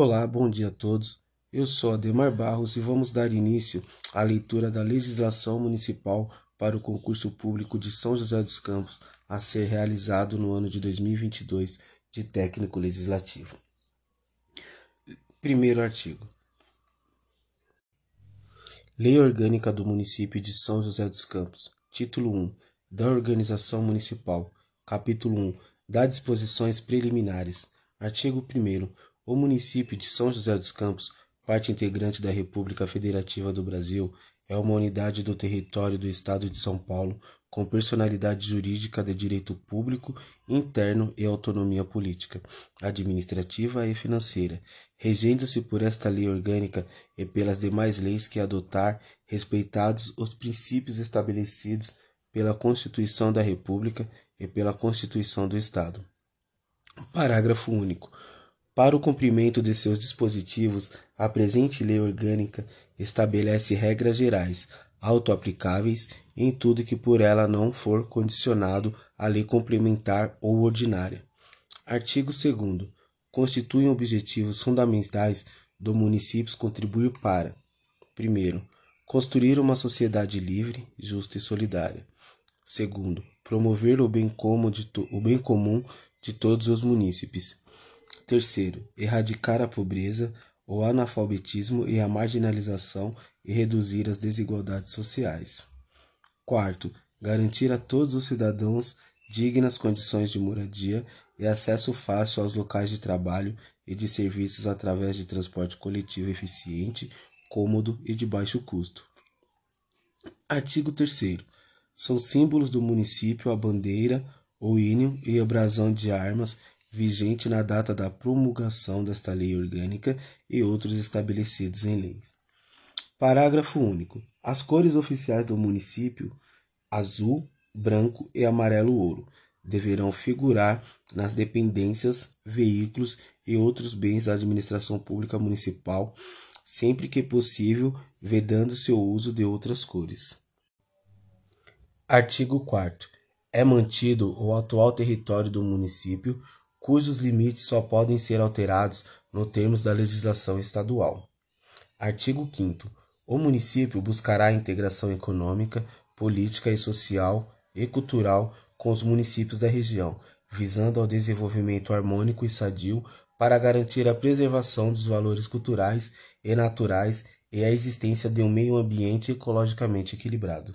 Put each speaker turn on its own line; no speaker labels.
Olá, bom dia a todos. Eu sou Ademar Barros e vamos dar início à leitura da legislação municipal para o concurso público de São José dos Campos a ser realizado no ano de 2022 de técnico legislativo. Primeiro artigo. Lei Orgânica do Município de São José dos Campos. Título 1. Da Organização Municipal. Capítulo 1. Da Disposições Preliminares. Artigo 1 o município de São José dos Campos, parte integrante da República Federativa do Brasil, é uma unidade do território do Estado de São Paulo com personalidade jurídica de direito público, interno e autonomia política, administrativa e financeira, regendo-se por esta lei orgânica e pelas demais leis que adotar, respeitados os princípios estabelecidos pela Constituição da República e pela Constituição do Estado. Parágrafo único. Para o cumprimento de seus dispositivos, a presente lei orgânica estabelece regras gerais, auto-aplicáveis em tudo que por ela não for condicionado à lei complementar ou ordinária. Artigo 2 Constituem objetivos fundamentais do município contribuir para: 1. Construir uma sociedade livre, justa e solidária. 2. Promover o bem, de o bem comum de todos os munícipes. Terceiro, erradicar a pobreza, o analfabetismo e a marginalização e reduzir as desigualdades sociais. Quarto, garantir a todos os cidadãos dignas condições de moradia e acesso fácil aos locais de trabalho e de serviços através de transporte coletivo eficiente, cômodo e de baixo custo. Artigo 3 São símbolos do município a bandeira, o hino e o brasão de armas vigente na data da promulgação desta lei orgânica e outros estabelecidos em leis. Parágrafo único. As cores oficiais do município, azul, branco e amarelo ouro, deverão figurar nas dependências, veículos e outros bens da administração pública municipal, sempre que possível, vedando-se o uso de outras cores. Artigo 4 É mantido o atual território do município cujos limites só podem ser alterados no termos da legislação estadual. Artigo 5 O município buscará a integração econômica, política e social e cultural com os municípios da região, visando ao desenvolvimento harmônico e sadio para garantir a preservação dos valores culturais e naturais e a existência de um meio ambiente ecologicamente equilibrado.